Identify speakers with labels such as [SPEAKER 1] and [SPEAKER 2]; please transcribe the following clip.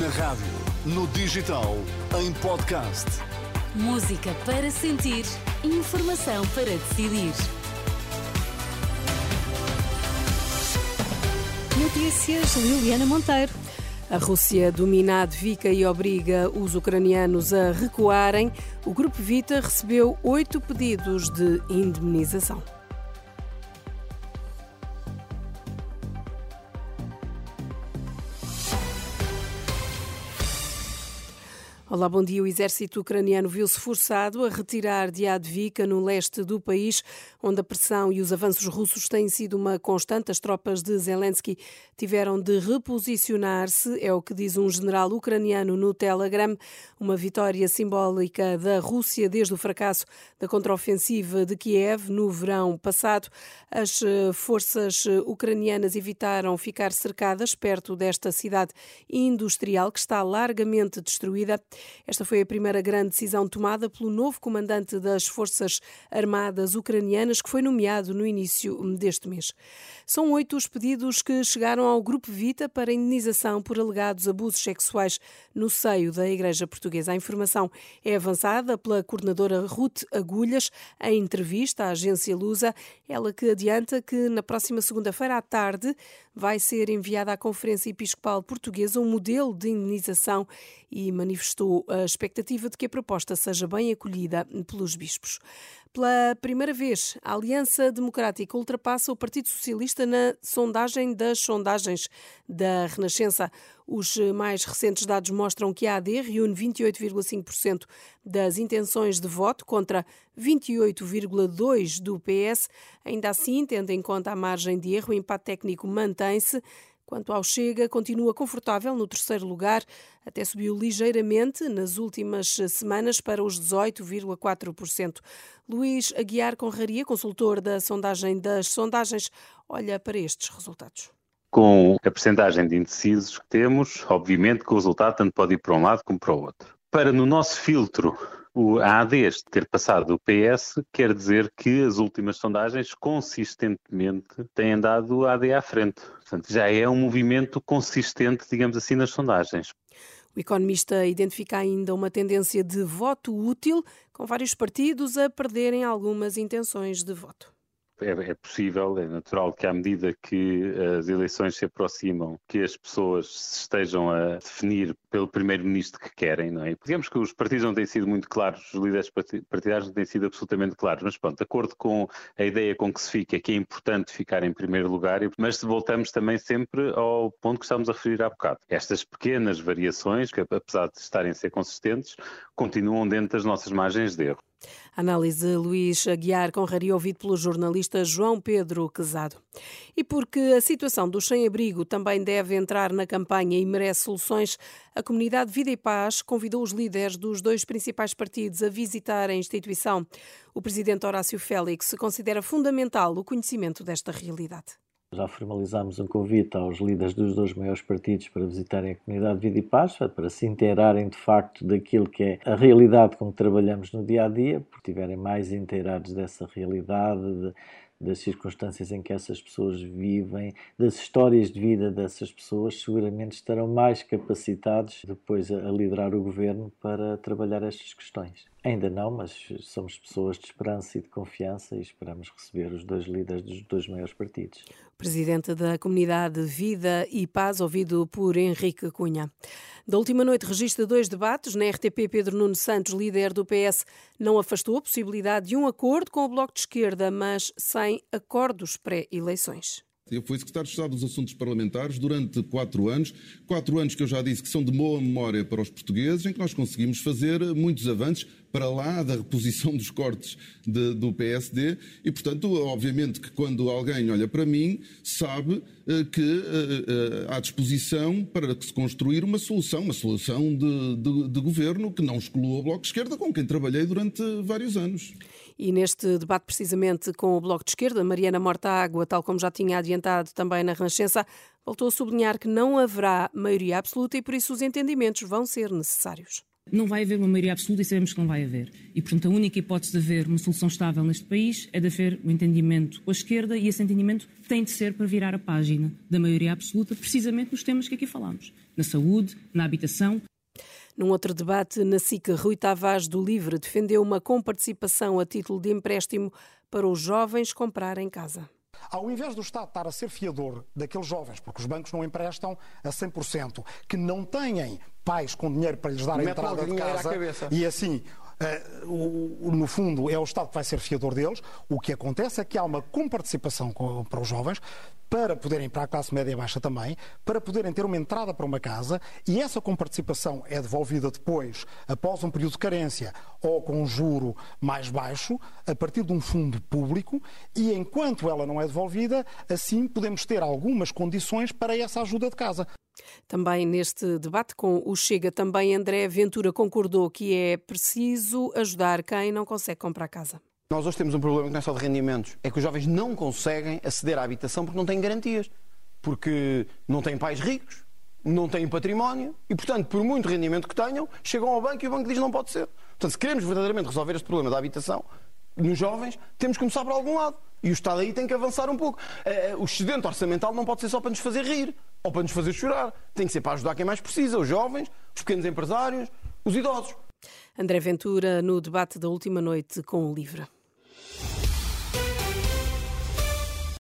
[SPEAKER 1] Na rádio, no digital, em podcast.
[SPEAKER 2] Música para sentir, informação para decidir.
[SPEAKER 3] Notícias Liliana Monteiro. A Rússia domina a Advika e obriga os ucranianos a recuarem. O Grupo Vita recebeu oito pedidos de indemnização. Olá, bom dia. O exército ucraniano viu-se forçado a retirar de Advika, no leste do país, onde a pressão e os avanços russos têm sido uma constante. As tropas de Zelensky tiveram de reposicionar-se, é o que diz um general ucraniano no Telegram. Uma vitória simbólica da Rússia desde o fracasso da contraofensiva de Kiev no verão passado. As eh, forças eh, ucranianas evitaram ficar cercadas perto desta cidade industrial que está largamente destruída. Esta foi a primeira grande decisão tomada pelo novo comandante das Forças Armadas ucranianas, que foi nomeado no início deste mês. São oito os pedidos que chegaram ao Grupo Vita para indenização por alegados abusos sexuais no seio da Igreja Portuguesa. A informação é avançada pela coordenadora Ruth Agulhas em entrevista à agência Lusa, ela que adianta que na próxima segunda-feira à tarde vai ser enviada à Conferência Episcopal Portuguesa um modelo de indenização e manifestou a expectativa de que a proposta seja bem acolhida pelos bispos. Pela primeira vez, a Aliança Democrática ultrapassa o Partido Socialista na sondagem das sondagens da Renascença. Os mais recentes dados mostram que a AD reúne 28,5% das intenções de voto contra 28,2% do PS. Ainda assim, tendo em conta a margem de erro, o empate técnico mantém-se. Quanto ao Chega, continua confortável no terceiro lugar, até subiu ligeiramente nas últimas semanas para os 18,4%. Luís Aguiar Conraria, consultor da sondagem das sondagens, olha para estes resultados.
[SPEAKER 4] Com a percentagem de indecisos que temos, obviamente que o resultado tanto pode ir para um lado como para o outro. Para no nosso filtro o AD ter passado o PS quer dizer que as últimas sondagens consistentemente têm dado o AD à frente. Portanto, já é um movimento consistente, digamos assim, nas sondagens.
[SPEAKER 3] O economista identifica ainda uma tendência de voto útil, com vários partidos a perderem algumas intenções de voto
[SPEAKER 4] é, é, possível, é natural que à medida que as eleições se aproximam, que as pessoas se estejam a definir pelo primeiro-ministro que querem, não é? Digamos que os partidos não têm sido muito claros, os líderes partidários não têm sido absolutamente claros, mas pronto, de acordo com a ideia com que se fica, que é importante ficar em primeiro lugar, mas voltamos também sempre ao ponto que estamos a referir há bocado. Estas pequenas variações, que apesar de estarem a ser consistentes, continuam dentro das nossas margens de erro.
[SPEAKER 3] Análise Luís Aguiar, com Rari ouvido pelo jornalista João Pedro Quezado. E porque a situação do sem-abrigo também deve entrar na campanha e merece soluções, a comunidade Vida e Paz convidou os líderes dos dois principais partidos a visitar a instituição. O presidente Horácio Félix considera fundamental o conhecimento desta realidade.
[SPEAKER 5] Já formalizámos um convite aos líderes dos dois maiores partidos para visitarem a comunidade Vida e Paz, para se inteirarem de facto daquilo que é a realidade com que trabalhamos no dia a dia, porque estiverem mais inteirados dessa realidade, de, das circunstâncias em que essas pessoas vivem, das histórias de vida dessas pessoas, seguramente estarão mais capacitados depois a, liderar o governo para trabalhar estas questões. Ainda não, mas somos pessoas de esperança e de confiança e esperamos receber os dois líderes dos dois maiores partidos.
[SPEAKER 3] Presidente da Comunidade Vida e Paz, ouvido por Henrique Cunha. Da última noite registra dois debates. Na RTP, Pedro Nuno Santos, líder do PS, não afastou a possibilidade de um acordo com o Bloco de Esquerda, mas sem acordos pré-eleições.
[SPEAKER 6] Eu fui secretário de Estado dos Assuntos Parlamentares durante quatro anos, quatro anos que eu já disse que são de boa memória para os portugueses, em que nós conseguimos fazer muitos avanços para lá da reposição dos cortes de, do PSD e, portanto, obviamente que quando alguém olha para mim, sabe uh, que uh, há disposição para se construir uma solução, uma solução de, de, de governo que não exclua o Bloco de Esquerda, com quem trabalhei durante vários anos.
[SPEAKER 3] E neste debate, precisamente com o Bloco de Esquerda, Mariana Mortágua, tal como já tinha adiantado também na Renascença, voltou a sublinhar que não haverá maioria absoluta e por isso os entendimentos vão ser necessários.
[SPEAKER 7] Não vai haver uma maioria absoluta e sabemos que não vai haver. E, portanto, a única hipótese de haver uma solução estável neste país é de haver um entendimento com a esquerda e esse entendimento tem de ser para virar a página da maioria absoluta, precisamente nos temas que aqui falamos: na saúde, na habitação.
[SPEAKER 3] Num outro debate, na SIC, Rui Tavares do Livre defendeu uma comparticipação a título de empréstimo para os jovens comprarem casa.
[SPEAKER 8] Ao invés do Estado estar a ser fiador daqueles jovens, porque os bancos não emprestam a 100%, que não têm pais com dinheiro para lhes dar a entrada de casa, e assim Uh, no fundo, é o Estado que vai ser fiador deles. O que acontece é que há uma comparticipação para os jovens, para poderem, para a classe média e baixa também, para poderem ter uma entrada para uma casa e essa comparticipação é devolvida depois, após um período de carência ou com um juro mais baixo, a partir de um fundo público e enquanto ela não é devolvida, assim podemos ter algumas condições para essa ajuda de casa.
[SPEAKER 3] Também neste debate com o Chega, também André Ventura concordou que é preciso ajudar quem não consegue comprar casa.
[SPEAKER 9] Nós hoje temos um problema que não é só de rendimentos, é que os jovens não conseguem aceder à habitação porque não têm garantias, porque não têm pais ricos, não têm património e, portanto, por muito rendimento que tenham, chegam ao banco e o banco diz não pode ser. Portanto, se queremos verdadeiramente resolver este problema da habitação, nos jovens, temos que começar por algum lado. E o Estado aí tem que avançar um pouco. Eh, eh, o excedente orçamental não pode ser só para nos fazer rir ou para nos fazer chorar. Tem que ser para ajudar quem mais precisa, os jovens, os pequenos empresários, os idosos.
[SPEAKER 3] André Ventura, no debate da última noite com o Livre.